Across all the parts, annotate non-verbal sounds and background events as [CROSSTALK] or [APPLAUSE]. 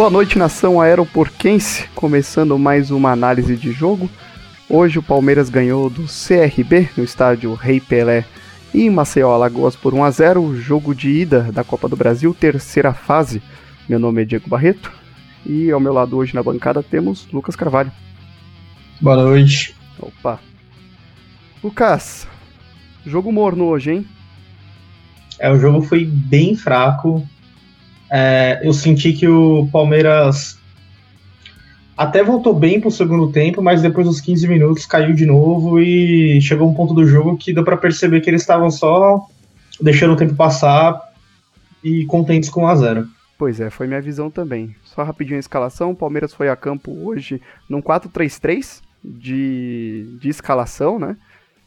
Boa noite, nação aeroporquense. Começando mais uma análise de jogo. Hoje o Palmeiras ganhou do CRB no estádio Rei Pelé em Maceió, Alagoas por 1 a 0, jogo de ida da Copa do Brasil, terceira fase. Meu nome é Diego Barreto e ao meu lado hoje na bancada temos Lucas Carvalho. Boa noite. Opa. Lucas, jogo morno hoje, hein? É, o jogo foi bem fraco. É, eu senti que o Palmeiras até voltou bem pro segundo tempo, mas depois dos 15 minutos caiu de novo e chegou um ponto do jogo que deu para perceber que eles estavam só deixando o tempo passar e contentes com 1 a 0. Pois é, foi minha visão também. Só rapidinho a escalação, o Palmeiras foi a campo hoje num 4-3-3 de, de escalação, né?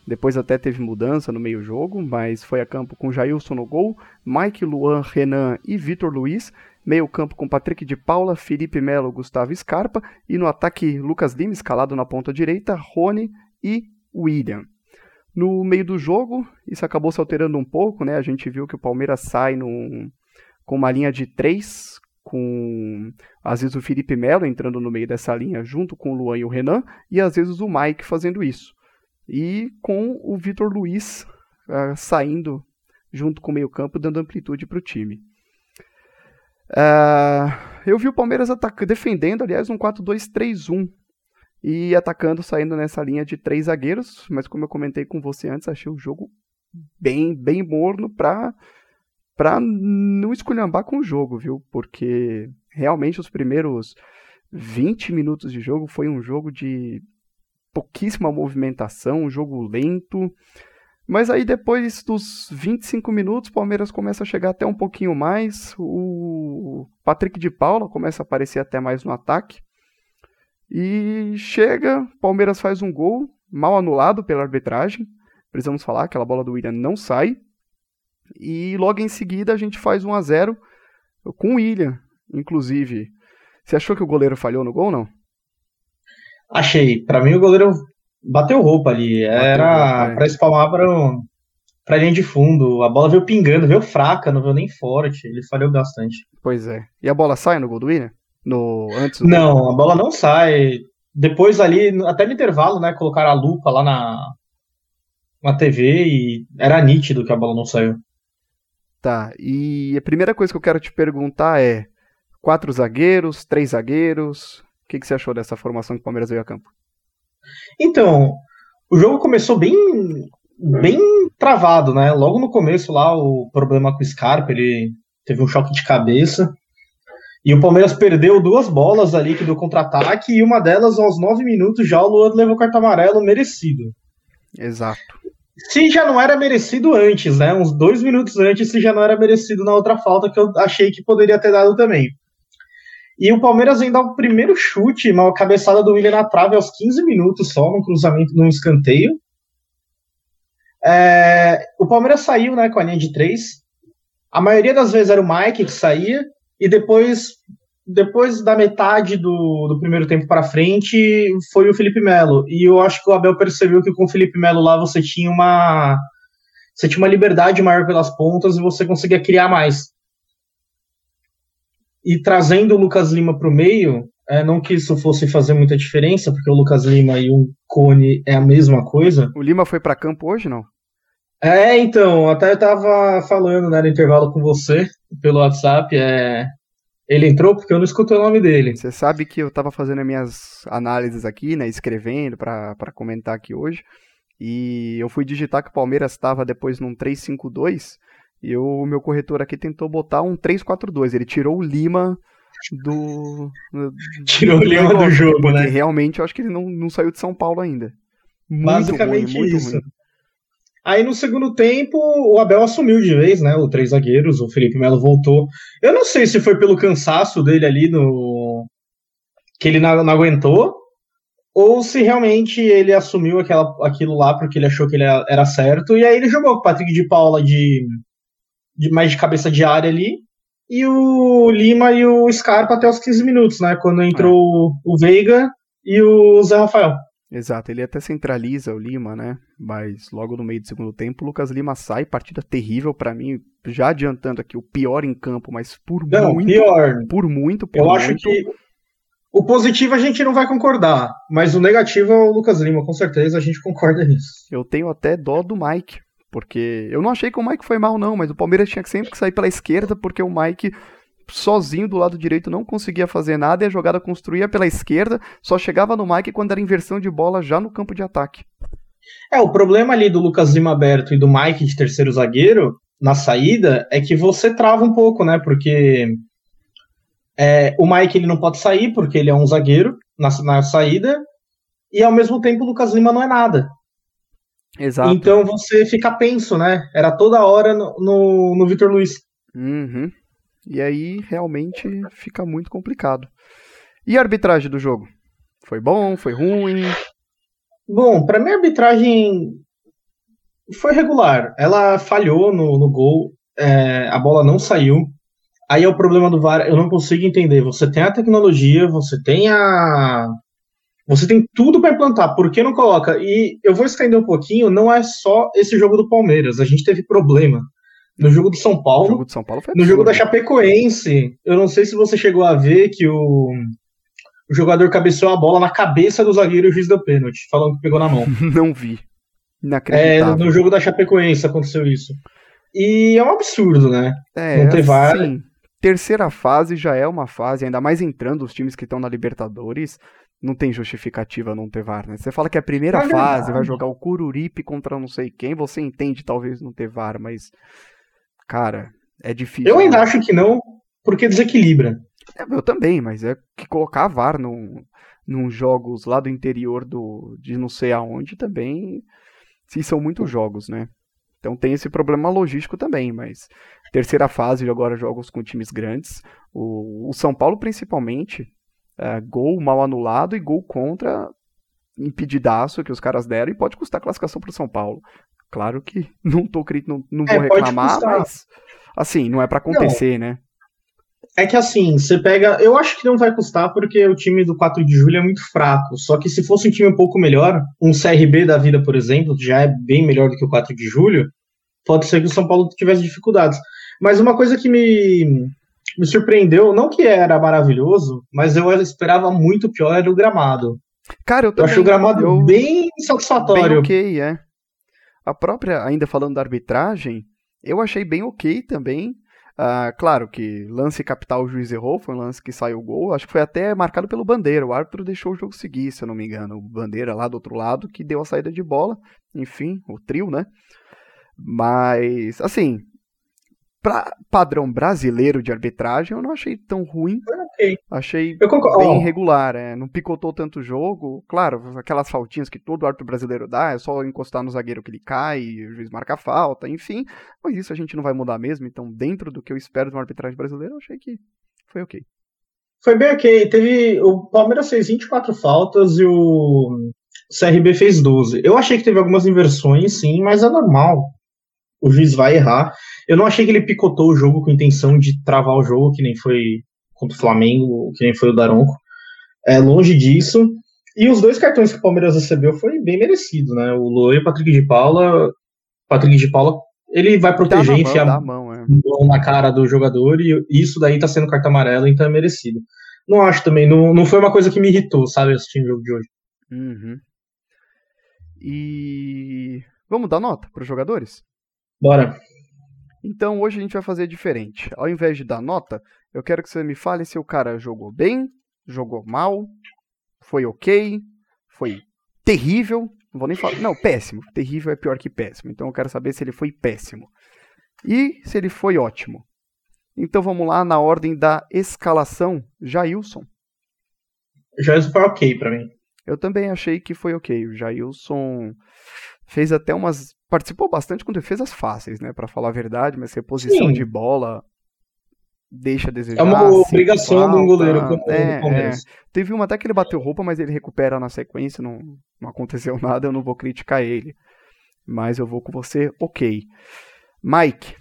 Depois até teve mudança no meio jogo, mas foi a campo com Jailson no gol, Mike, Luan, Renan e Vitor Luiz. Meio campo com Patrick de Paula, Felipe Melo, Gustavo Scarpa. E no ataque, Lucas Lima escalado na ponta direita, Rony e William. No meio do jogo, isso acabou se alterando um pouco, né? A gente viu que o Palmeiras sai num, com uma linha de três, com às vezes o Felipe Melo entrando no meio dessa linha junto com o Luan e o Renan, e às vezes o Mike fazendo isso. E com o Vitor Luiz uh, saindo junto com o meio-campo, dando amplitude para o time. Uh, eu vi o Palmeiras defendendo, aliás, um 4-2-3-1 e atacando, saindo nessa linha de três zagueiros, mas como eu comentei com você antes, achei o jogo bem, bem morno para para não esculhambar com o jogo, viu? Porque realmente os primeiros 20 minutos de jogo foi um jogo de pouquíssima movimentação, um jogo lento. Mas aí depois dos 25 minutos, o Palmeiras começa a chegar até um pouquinho mais. O Patrick de Paula começa a aparecer até mais no ataque. E chega, Palmeiras faz um gol, mal anulado pela arbitragem. Precisamos falar, aquela bola do William não sai. E logo em seguida a gente faz 1 a 0 com o William, inclusive. Você achou que o goleiro falhou no gol, não? Achei. Para mim o goleiro bateu roupa ali. Era é. para espalmar para pra linha de fundo. A bola veio pingando, veio fraca, não veio nem forte. Ele falhou bastante. Pois é. E a bola sai no gol do William? No, antes do não, a bola não sai. Depois ali, até no intervalo, né, colocaram a lupa lá na, na TV e era nítido que a bola não saiu. Tá, e a primeira coisa que eu quero te perguntar é: quatro zagueiros, três zagueiros, o que, que você achou dessa formação que o Palmeiras veio a campo? Então, o jogo começou bem bem travado, né? Logo no começo lá, o problema com o Scarpa, ele teve um choque de cabeça. E o Palmeiras perdeu duas bolas ali que deu contra-ataque, e uma delas, aos nove minutos, já o Luan levou cartão amarelo merecido. Exato. Se já não era merecido antes, né? Uns dois minutos antes, se já não era merecido na outra falta que eu achei que poderia ter dado também. E o Palmeiras dar o primeiro chute, uma cabeçada do William na trave aos 15 minutos só, num cruzamento, num escanteio. É, o Palmeiras saiu né, com a linha de três. A maioria das vezes era o Mike que saía, e depois, depois da metade do, do primeiro tempo para frente, foi o Felipe Melo. E eu acho que o Abel percebeu que com o Felipe Melo lá você tinha uma. Você tinha uma liberdade maior pelas pontas e você conseguia criar mais e trazendo o Lucas Lima para o meio, é, não que isso fosse fazer muita diferença, porque o Lucas Lima e o Cone é a mesma coisa. O Lima foi para campo hoje, não? É, então, até eu tava falando né, no intervalo com você, pelo WhatsApp, é... ele entrou porque eu não escutei o nome dele. Você sabe que eu tava fazendo as minhas análises aqui, né, escrevendo para comentar aqui hoje, e eu fui digitar que o Palmeiras estava depois num 3-5-2, e o meu corretor aqui tentou botar um 3-4-2. Ele tirou o Lima do. Tirou do o Lima do jogo, né? Realmente eu acho que ele não, não saiu de São Paulo ainda. Muito Basicamente ruim, isso. Ruim. Aí no segundo tempo, o Abel assumiu de vez, né? O três zagueiros, o Felipe Melo voltou. Eu não sei se foi pelo cansaço dele ali no. que ele não, não aguentou, ou se realmente ele assumiu aquela, aquilo lá porque ele achou que ele era certo, e aí ele jogou com o Patrick de Paula de de mais de cabeça de área ali. E o Lima e o Scarpa até os 15 minutos, né? Quando entrou é. o Veiga e o Zé Rafael. Exato, ele até centraliza o Lima, né? Mas logo no meio do segundo tempo, o Lucas Lima sai, partida terrível para mim, já adiantando aqui, o pior em campo, mas por não, muito. Pior. Por muito, por Eu muito. acho que o positivo a gente não vai concordar, mas o negativo é o Lucas Lima, com certeza a gente [LAUGHS] concorda nisso. Eu tenho até dó do Mike, porque eu não achei que o Mike foi mal, não, mas o Palmeiras tinha que sempre sair pela esquerda, porque o Mike sozinho do lado direito não conseguia fazer nada e a jogada construía pela esquerda, só chegava no Mike quando era inversão de bola já no campo de ataque. É, o problema ali do Lucas Lima aberto e do Mike de terceiro zagueiro na saída é que você trava um pouco, né? Porque é, o Mike ele não pode sair porque ele é um zagueiro na, na saída e ao mesmo tempo o Lucas Lima não é nada. Exato. Então você fica penso, né? Era toda hora no, no, no Vitor Luiz. Uhum. E aí realmente fica muito complicado. E a arbitragem do jogo? Foi bom? Foi ruim? Bom, para mim a arbitragem foi regular. Ela falhou no, no gol, é, a bola não saiu. Aí é o problema do VAR, eu não consigo entender. Você tem a tecnologia, você tem a. Você tem tudo para implantar, por que não coloca? E eu vou estender um pouquinho, não é só esse jogo do Palmeiras, a gente teve problema no jogo do São Paulo. Jogo São Paulo no jogo da Chapecoense, eu não sei se você chegou a ver que o, o jogador cabeceou a bola na cabeça do zagueiro e o juiz deu pênalti, falando que pegou na mão. [LAUGHS] não vi. É, no jogo da Chapecoense aconteceu isso. E é um absurdo, né? É, não ter VAR. Sim. Terceira fase já é uma fase, ainda mais entrando os times que estão na Libertadores, não tem justificativa não ter VAR, né? Você fala que é a primeira é fase, vai jogar o Cururipe contra não sei quem, você entende talvez não ter VAR, mas Cara, é difícil. Eu ainda acho que não, porque desequilibra. É, eu também, mas é que colocar VAR num, num jogos lá do interior do, de não sei aonde também. Sim, são muitos jogos, né? Então tem esse problema logístico também, mas terceira fase agora jogos com times grandes. O, o São Paulo principalmente, é, gol mal anulado e gol contra impedidaço que os caras deram e pode custar classificação para o São Paulo. Claro que [LAUGHS] não tô não, não é, vou reclamar, mas assim, não é para acontecer, não. né? É que assim, você pega. Eu acho que não vai custar porque o time do 4 de julho é muito fraco. Só que se fosse um time um pouco melhor, um CRB da vida, por exemplo, que já é bem melhor do que o 4 de julho, pode ser que o São Paulo tivesse dificuldades. Mas uma coisa que me, me surpreendeu, não que era maravilhoso, mas eu esperava muito pior era o gramado. Cara, eu, eu também, acho o gramado eu... bem satisfatório. Bem ok, é. A própria, ainda falando da arbitragem, eu achei bem ok também. Uh, claro que lance capital o juiz errou, foi um lance que saiu o gol. Acho que foi até marcado pelo Bandeira. O árbitro deixou o jogo seguir, se eu não me engano. O Bandeira lá do outro lado que deu a saída de bola. Enfim, o trio, né? Mas, assim, para padrão brasileiro de arbitragem, eu não achei tão ruim. Okay. Achei bem regular, é, não picotou tanto o jogo. Claro, aquelas faltinhas que todo árbitro brasileiro dá, é só encostar no zagueiro que ele cai, o juiz marca a falta, enfim. Mas isso a gente não vai mudar mesmo, então dentro do que eu espero de uma arbitragem brasileira, eu achei que foi ok. Foi bem ok. Teve. O Palmeiras fez 24 faltas e o CRB fez 12. Eu achei que teve algumas inversões, sim, mas é normal. O juiz vai errar. Eu não achei que ele picotou o jogo com intenção de travar o jogo, que nem foi contra o Flamengo, que nem foi o Daronco. É longe disso. E os dois cartões que o Palmeiras recebeu foi bem merecido, né? O Loi e o Patrick de Paula. Patrick de Paula, ele vai proteger, enfiar a mão, é. mão na cara do jogador, e isso daí tá sendo carta amarela, então é merecido. Não acho também, não, não foi uma coisa que me irritou, sabe, assistindo o jogo de hoje. Uhum. E vamos dar nota para os jogadores? Bora. Então hoje a gente vai fazer diferente. Ao invés de dar nota, eu quero que você me fale se o cara jogou bem, jogou mal, foi ok, foi terrível. Não vou nem falar. Não, péssimo. Terrível é pior que péssimo. Então eu quero saber se ele foi péssimo. E se ele foi ótimo. Então vamos lá na ordem da escalação. Jailson. Jailson foi ok para mim. Eu também achei que foi ok. O Jailson fez até umas participou bastante com defesas fáceis, né, para falar a verdade, mas reposição Sim. de bola deixa a desejar. É uma obrigação de um goleiro é, é. Teve uma até que ele bateu roupa, mas ele recupera na sequência, não, não aconteceu [LAUGHS] nada, eu não vou criticar ele. Mas eu vou com você, ok. Mike.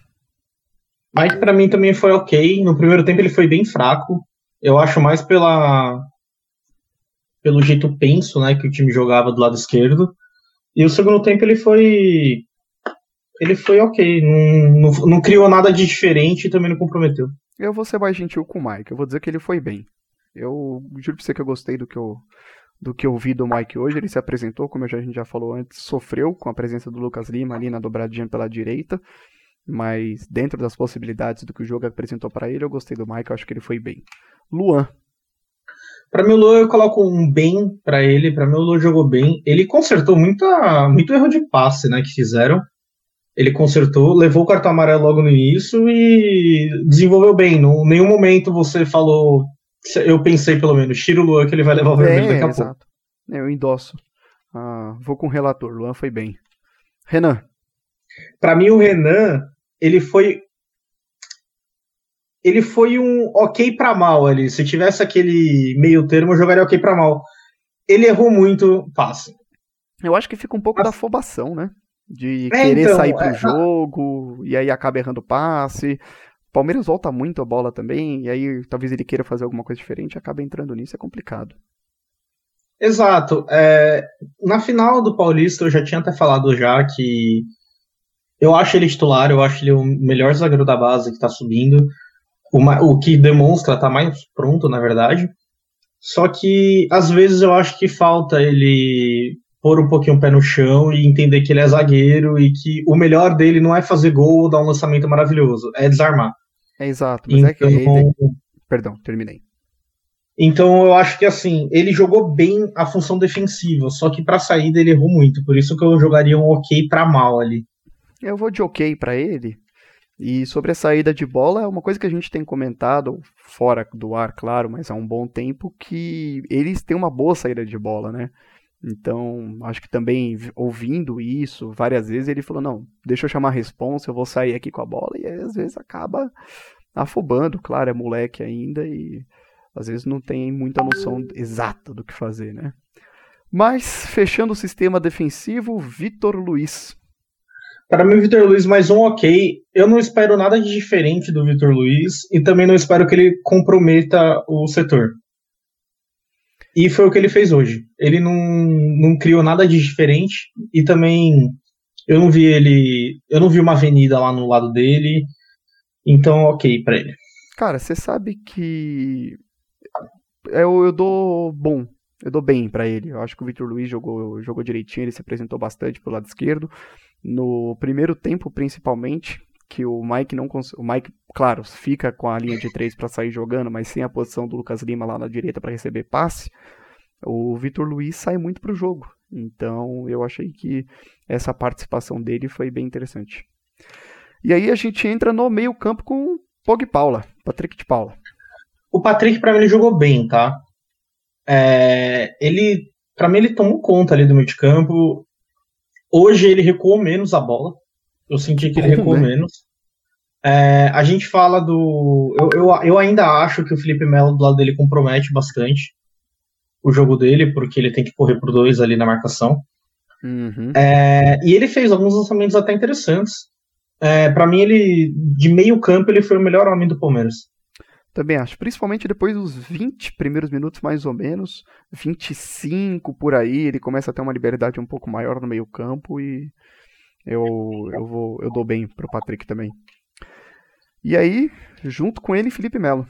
Mike para mim também foi ok. No primeiro tempo ele foi bem fraco. Eu acho mais pela pelo jeito penso, né, que o time jogava do lado esquerdo. E o segundo tempo ele foi ele foi ok, não, não, não criou nada de diferente e também não comprometeu. Eu vou ser mais gentil com o Mike, eu vou dizer que ele foi bem. Eu juro pra você que eu gostei do que eu, do que eu vi do Mike hoje. Ele se apresentou, como a gente já falou antes, sofreu com a presença do Lucas Lima ali na dobradinha pela direita. Mas dentro das possibilidades do que o jogo apresentou para ele, eu gostei do Mike, eu acho que ele foi bem. Luan. Para mim, o Luan eu coloco um bem para ele. Para mim, o Luan jogou bem. Ele consertou muita, muito erro de passe né, que fizeram. Ele consertou, levou o cartão amarelo logo no início e desenvolveu bem. Em nenhum momento você falou. Eu pensei, pelo menos, tira o Luan que ele vai levar o vermelho é, daqui a exato. pouco. Eu endosso. Ah, vou com o relator. Luan foi bem. Renan. Para mim, o Renan, ele foi. Ele foi um ok para mal ali. Se tivesse aquele meio termo, eu jogaria ok para mal. Ele errou muito passe. Eu acho que fica um pouco da afobação, né? de é, querer então, sair pro é, jogo, e aí acaba errando passe. O Palmeiras volta muito a bola também, e aí talvez ele queira fazer alguma coisa diferente, acaba entrando nisso, é complicado. Exato. É, na final do Paulista eu já tinha até falado já que eu acho ele titular, eu acho ele o melhor zagueiro da base que tá subindo. O, o que demonstra tá mais pronto, na verdade. Só que às vezes eu acho que falta ele pôr um pouquinho o pé no chão e entender que ele é zagueiro e que o melhor dele não é fazer gol ou dar um lançamento maravilhoso, é desarmar. É exato, mas então, é que então, ele... Perdão, terminei. Então eu acho que assim, ele jogou bem a função defensiva, só que para saída ele errou muito, por isso que eu jogaria um ok para mal ali. Eu vou de ok para ele. E sobre a saída de bola, é uma coisa que a gente tem comentado, fora do ar, claro, mas há um bom tempo, que eles têm uma boa saída de bola, né? Então, acho que também ouvindo isso várias vezes, ele falou: não, deixa eu chamar a responsa, eu vou sair aqui com a bola. E aí, às vezes acaba afobando, claro, é moleque ainda e às vezes não tem muita noção exata do que fazer, né? Mas, fechando o sistema defensivo, Vitor Luiz. Para mim, o Vitor Luiz, mais um ok. Eu não espero nada de diferente do Vitor Luiz e também não espero que ele comprometa o setor. E foi o que ele fez hoje. Ele não, não criou nada de diferente e também eu não vi ele, eu não vi uma avenida lá no lado dele. Então, OK para ele. Cara, você sabe que eu, eu dou bom, eu dou bem para ele. Eu acho que o Victor Luiz jogou, jogou direitinho, ele se apresentou bastante pelo lado esquerdo. No primeiro tempo, principalmente, que o Mike não o Mike, claro, fica com a linha de três para sair jogando, mas sem a posição do Lucas Lima lá na direita para receber passe, o Vitor Luiz sai muito pro jogo. Então, eu achei que essa participação dele foi bem interessante. E aí a gente entra no meio-campo com Pog Paula, Patrick de Paula. O Patrick para mim ele jogou bem, tá? É, ele, para mim ele tomou conta ali do meio de campo. Hoje ele recuou menos a bola. Eu senti que ele recuou né? menos. É, a gente fala do. Eu, eu, eu, ainda acho que o Felipe Melo do lado dele compromete bastante o jogo dele, porque ele tem que correr por dois ali na marcação. Uhum. É, e ele fez alguns lançamentos até interessantes. É, para mim, ele, de meio campo, ele foi o melhor homem do Palmeiras. Também acho, principalmente depois dos 20 primeiros minutos, mais ou menos, 25 por aí, ele começa a ter uma liberdade um pouco maior no meio campo e eu, eu, vou, eu dou bem pro Patrick também. E aí, junto com ele, Felipe Melo.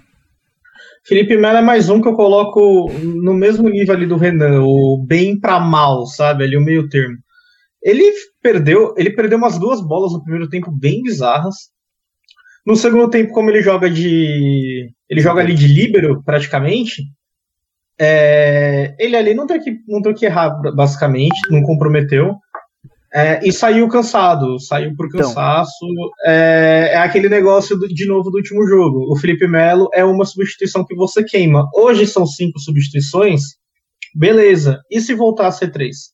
Felipe Melo é mais um que eu coloco no mesmo nível ali do Renan, o bem para mal, sabe? Ali o meio termo. Ele perdeu, ele perdeu umas duas bolas no primeiro tempo bem bizarras. No segundo tempo, como ele joga de. Ele joga ali de líbero, praticamente. É, ele ali não tem, que, não tem que errar, basicamente, não comprometeu. É, e saiu cansado, saiu por então. cansaço. Então. É, é, aquele negócio do, de novo do último jogo. O Felipe Melo é uma substituição que você queima. Hoje são cinco substituições, beleza. E se voltar a ser três?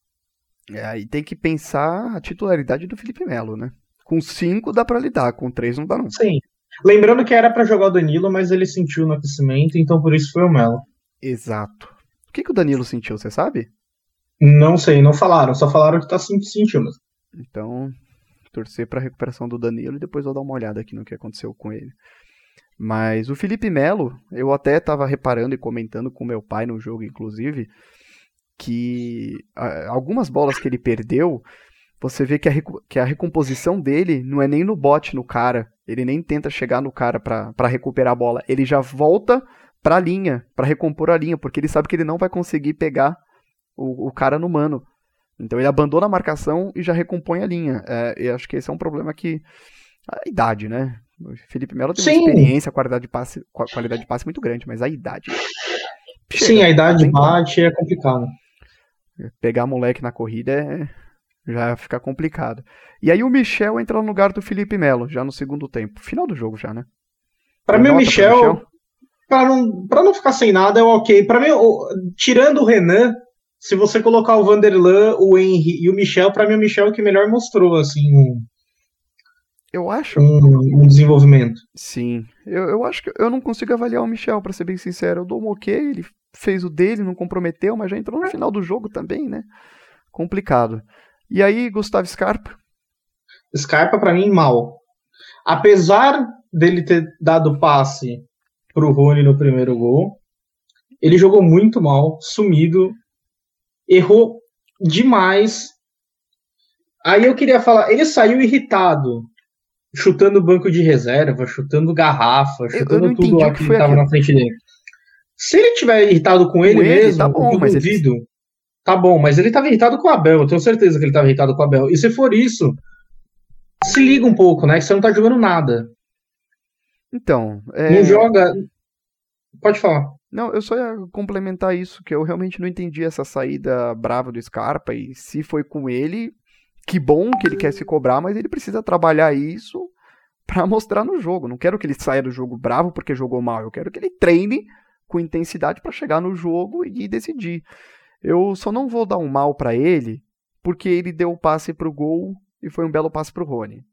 É, aí tem que pensar a titularidade do Felipe Melo, né? Com cinco dá para lidar, com três não dá não. Sim. Lembrando que era para jogar o Danilo, mas ele sentiu no aquecimento, então por isso foi o Melo. Exato. O que, que o Danilo sentiu, você sabe? Não sei, não falaram, só falaram que tá sentindo. Então, torcer para a recuperação do Danilo e depois vou dar uma olhada aqui no que aconteceu com ele. Mas o Felipe Melo, eu até estava reparando e comentando com meu pai no jogo, inclusive, que algumas bolas que ele perdeu, você vê que a, que a recomposição dele não é nem no bote no cara. Ele nem tenta chegar no cara para recuperar a bola. Ele já volta para a linha, para recompor a linha, porque ele sabe que ele não vai conseguir pegar o, o cara no mano. Então ele abandona a marcação e já recompõe a linha. É, eu acho que esse é um problema que. A idade, né? O Felipe Melo tem Sim. uma experiência, qualidade de passe, qualidade de passe muito grande, mas a idade. Chega, Sim, a idade bate é complicado. Pegar moleque na corrida é, já fica complicado. E aí o Michel entra no lugar do Felipe Melo, já no segundo tempo. Final do jogo já, né? Para mim, o Michel, para não, pra não ficar sem nada, é ok. Para mim, tirando o Renan, se você colocar o Vanderlan, o Henry e o Michel, para mim o Michel é o que melhor mostrou, assim, um, eu acho. Um, um, desenvolvimento. Sim. Eu, eu acho que eu não consigo avaliar o Michel, para ser bem sincero. Eu dou um ok, ele fez o dele, não comprometeu, mas já entrou no final do jogo também, né? Complicado. E aí, Gustavo Scarpa? Scarpa, para mim, mal. Apesar dele ter dado passe pro Rony no primeiro gol, ele jogou muito mal, sumido, errou demais. Aí eu queria falar, ele saiu irritado, chutando banco de reserva, chutando garrafa, chutando tudo lá que, que estava na frente dele. Se ele tiver irritado com ele, com ele mesmo, tá bom, eu mas duvido. Ele... Tá bom, mas ele estava irritado com o Abel, eu tenho certeza que ele estava irritado com o Abel. E se for isso, se liga um pouco, né? Que você não tá jogando nada. Então. É... Não joga. Pode falar. Não, eu só ia complementar isso, que eu realmente não entendi essa saída brava do Scarpa. E se foi com ele, que bom que ele quer se cobrar, mas ele precisa trabalhar isso para mostrar no jogo. Não quero que ele saia do jogo bravo porque jogou mal. Eu quero que ele treine com intensidade para chegar no jogo e decidir. Eu só não vou dar um mal para ele porque ele deu o passe pro gol e foi um belo passe pro Rony.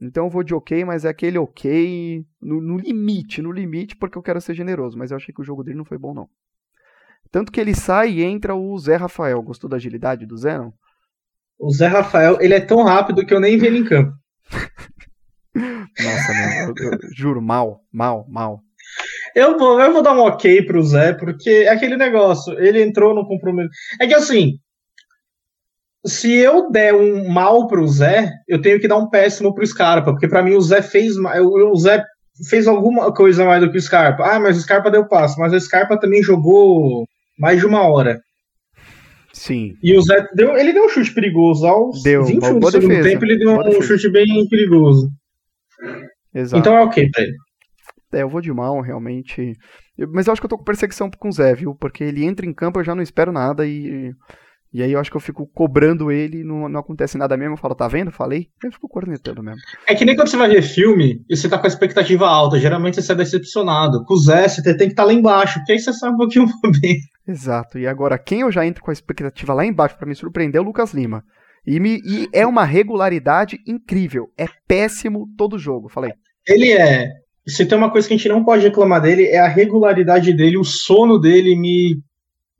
Então eu vou de ok, mas é aquele ok no, no, limite, no limite, porque eu quero ser generoso. Mas eu achei que o jogo dele não foi bom, não. Tanto que ele sai e entra o Zé Rafael. Gostou da agilidade do Zé, não? O Zé Rafael, ele é tão rápido que eu nem vi ele em campo. [LAUGHS] Nossa, meu, eu, eu, juro, mal, mal, mal. Eu vou, eu vou dar um ok pro Zé, porque é aquele negócio, ele entrou no compromisso. É que assim, se eu der um mal pro Zé, eu tenho que dar um péssimo pro Scarpa, porque para mim o Zé fez o Zé fez alguma coisa mais do que o Scarpa. Ah, mas o Scarpa deu passo, mas o Scarpa também jogou mais de uma hora. Sim. E o Zé deu, ele deu um chute perigoso aos deu, 20 minutos do segundo tempo, ele deu um defesa. chute bem perigoso. Exato. Então é ok pra ele. É, eu vou de mal, realmente. Mas eu acho que eu tô com perseguição com o Zé, viu? Porque ele entra em campo, eu já não espero nada e e aí eu acho que eu fico cobrando ele, não, não acontece nada mesmo. Eu falo, tá vendo? Falei. Eu fico cornetando mesmo. É que nem quando você vai ver filme e você tá com a expectativa alta. Geralmente você é decepcionado. Com o Zé, você tem que estar tá lá embaixo, porque aí você sabe um pouquinho [LAUGHS] bem. Exato. E agora, quem eu já entro com a expectativa lá embaixo para me surpreender é o Lucas Lima. E, me, e é uma regularidade incrível. É péssimo todo jogo. Falei. Ele é. Se tem uma coisa que a gente não pode reclamar dele, é a regularidade dele, o sono dele me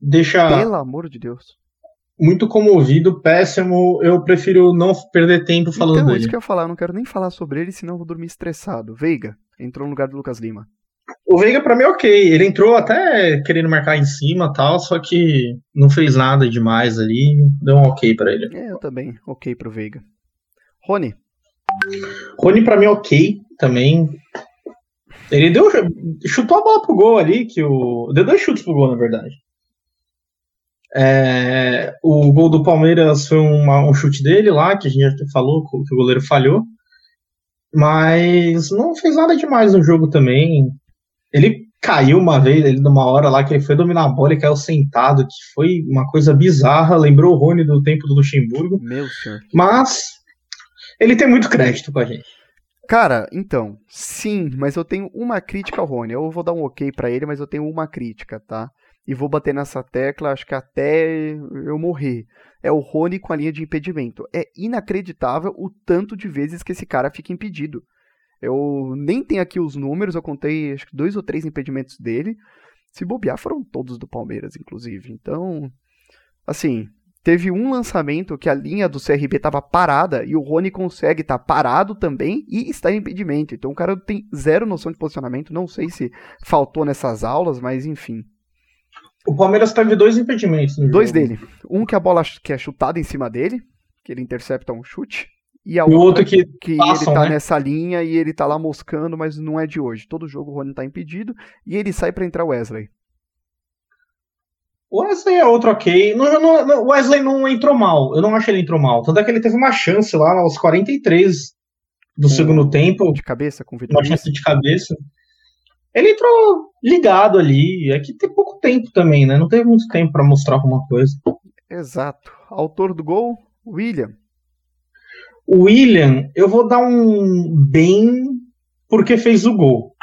deixa. Pelo amor de Deus muito comovido, péssimo. Eu prefiro não perder tempo falando então, dele. Então, isso que eu ia falar, eu não quero nem falar sobre ele, senão eu vou dormir estressado. Veiga entrou no lugar do Lucas Lima. O Veiga, pra mim, é ok. Ele entrou até querendo marcar em cima tal, só que não fez nada demais ali. Deu um ok pra ele. É, eu também. Ok pro Veiga. Rony. Rony, pra mim, é ok também. Ele deu. chutou a bola pro gol ali, que o. Deu dois chutes pro gol, na verdade. É, o gol do Palmeiras foi uma, um chute dele lá, que a gente já falou que o goleiro falhou. Mas não fez nada demais no jogo também. Ele caiu uma vez, ele numa hora lá que ele foi dominar a bola e caiu sentado, que foi uma coisa bizarra. Lembrou o Rony do tempo do Luxemburgo. Meu senhor. Mas ele tem muito crédito com a gente. Cara, então, sim, mas eu tenho uma crítica ao Rony. Eu vou dar um ok para ele, mas eu tenho uma crítica, tá? e vou bater nessa tecla, acho que até eu morrer. É o Rony com a linha de impedimento. É inacreditável o tanto de vezes que esse cara fica impedido. Eu nem tenho aqui os números, eu contei acho que dois ou três impedimentos dele. Se bobear, foram todos do Palmeiras, inclusive. Então, assim, teve um lançamento que a linha do CRB estava parada e o Rony consegue estar tá parado também e está em impedimento. Então o cara tem zero noção de posicionamento. Não sei se faltou nessas aulas, mas enfim. O Palmeiras teve dois impedimentos. dois jogo. dele. Um que a bola que é chutada em cima dele, que ele intercepta um chute. E a o outro que, que passam, ele tá né? nessa linha e ele tá lá moscando, mas não é de hoje. Todo jogo o Rony tá impedido e ele sai para entrar o Wesley. O Wesley é outro ok. O Wesley não entrou mal. Eu não acho que ele entrou mal. Tanto é que ele teve uma chance lá aos 43 do com, segundo tempo. De cabeça, com Uma chance de cabeça. Ele entrou ligado ali. É que tem pouco tempo também, né? Não teve muito tempo para mostrar alguma coisa. Exato. Autor do gol, William. O William, eu vou dar um bem porque fez o gol.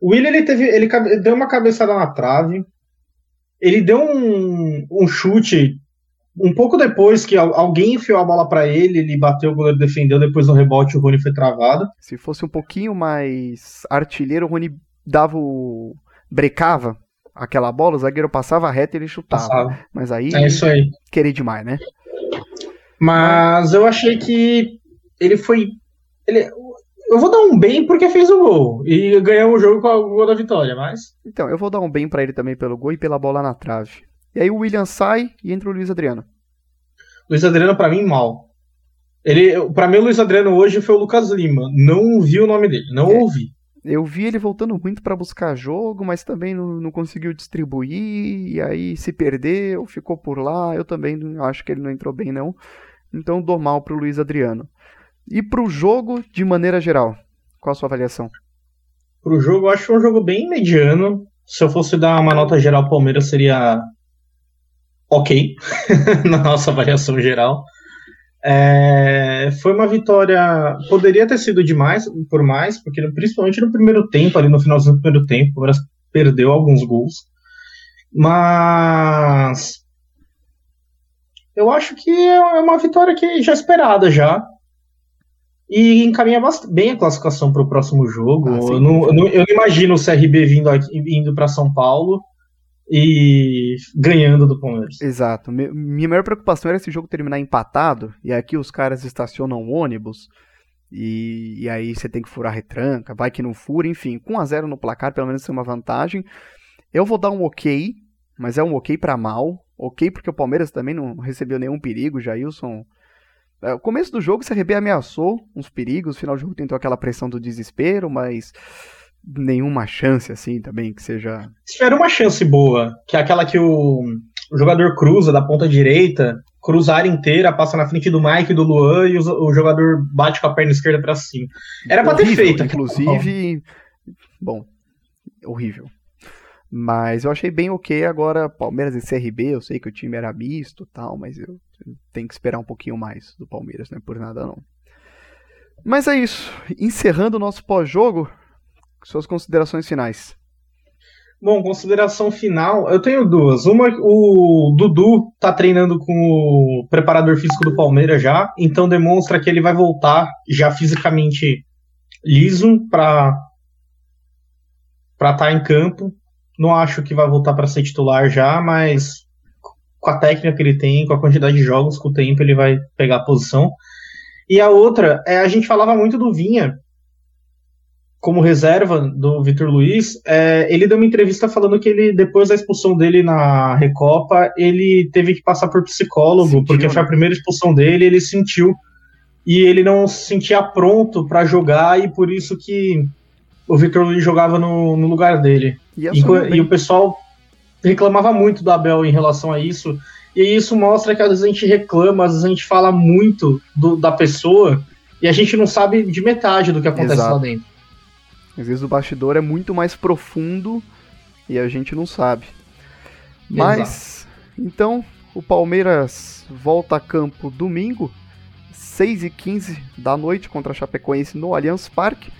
O William ele teve, ele deu uma cabeçada na trave. Ele deu um, um chute um pouco depois que alguém enfiou a bola para ele, ele bateu, o goleiro defendeu, depois no rebote o Rony foi travado. Se fosse um pouquinho mais artilheiro, o Rony dava o... brecava aquela bola, o zagueiro passava reto e ele chutava. Passava. Mas aí, é isso aí. querer demais, né? Mas eu achei que ele foi. Ele, eu vou dar um bem porque fez o gol e ganhou o jogo com o gol da vitória, mas. Então, eu vou dar um bem para ele também pelo gol e pela bola na trave. E aí o William sai e entra o Luiz Adriano. Luiz Adriano, para mim, mal. Ele, para mim, o Luiz Adriano hoje foi o Lucas Lima. Não vi o nome dele, não é, ouvi. Eu vi ele voltando muito para buscar jogo, mas também não, não, conseguiu distribuir. E aí se perdeu, ficou por lá. Eu também acho que ele não entrou bem, não. Então dou mal pro Luiz Adriano. E pro jogo, de maneira geral, qual a sua avaliação? Pro jogo, eu acho um jogo bem mediano. Se eu fosse dar uma nota geral Palmeiras, seria ok, [LAUGHS] na nossa avaliação geral. É, foi uma vitória. Poderia ter sido demais por mais, porque principalmente no primeiro tempo, ali no finalzinho do primeiro tempo, o perdeu alguns gols. Mas eu acho que é uma vitória que já esperada já. E encaminha bem a classificação para o próximo jogo. Ah, eu, não, eu, não, eu, não, imagino o CRB vindo, aqui, indo para São Paulo e ganhando do Palmeiras. Exato. Minha maior preocupação era esse jogo terminar empatado, e aqui os caras estacionam ônibus, e, e aí você tem que furar retranca, vai que não fura, enfim, com 1 a 0 no placar, pelo menos é uma vantagem. Eu vou dar um ok, mas é um ok para mal, ok porque o Palmeiras também não recebeu nenhum perigo, Jailson... É, o começo do jogo, o CRB ameaçou uns perigos, no final do jogo tentou aquela pressão do desespero, mas nenhuma chance assim também que seja. Tiveram uma chance boa, que é aquela que o, o jogador cruza da ponta direita, cruza a área inteira, passa na frente do Mike e do Luan e o, o jogador bate com a perna esquerda para cima. Era para ter feito, inclusive. Bom, horrível. Mas eu achei bem ok agora, Palmeiras e CRB, eu sei que o time era misto tal, mas eu tenho que esperar um pouquinho mais do Palmeiras, não é por nada não. Mas é isso. Encerrando o nosso pós-jogo, suas considerações finais. Bom, consideração final, eu tenho duas. Uma, o Dudu tá treinando com o preparador físico do Palmeiras já, então demonstra que ele vai voltar já fisicamente liso para para estar tá em campo. Não acho que vai voltar para ser titular já, mas com a técnica que ele tem, com a quantidade de jogos, com o tempo ele vai pegar a posição. E a outra, é, a gente falava muito do Vinha, como reserva do Vitor Luiz, é, ele deu uma entrevista falando que ele, depois da expulsão dele na Recopa, ele teve que passar por psicólogo, sentiu, porque foi a né? primeira expulsão dele, ele sentiu e ele não se sentia pronto para jogar e por isso que o Vitor Luiz jogava no, no lugar dele. E, e, o pessoal reclamava muito do Abel em relação a isso. E isso mostra que às vezes a gente reclama, às vezes a gente fala muito do, da pessoa e a gente não sabe de metade do que acontece Exato. lá dentro. Às vezes o bastidor é muito mais profundo e a gente não sabe. Mas, Exato. então, o Palmeiras volta a campo domingo, 6 e 15 da noite contra a Chapecoense no Allianz Parque.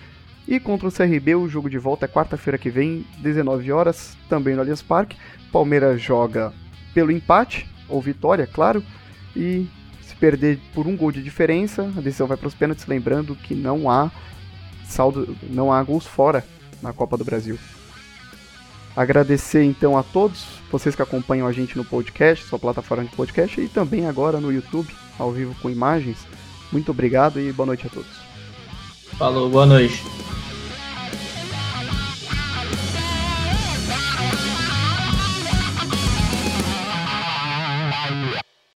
E contra o CRB, o jogo de volta é quarta-feira que vem, 19 horas, também no Allianz Parque. Palmeiras joga pelo empate, ou vitória, claro. E se perder por um gol de diferença, a decisão vai para os pênaltis, lembrando que não há saldo, não há gols fora na Copa do Brasil. Agradecer então a todos vocês que acompanham a gente no podcast, sua plataforma de podcast, e também agora no YouTube, ao vivo com imagens. Muito obrigado e boa noite a todos. Falou, boa noite.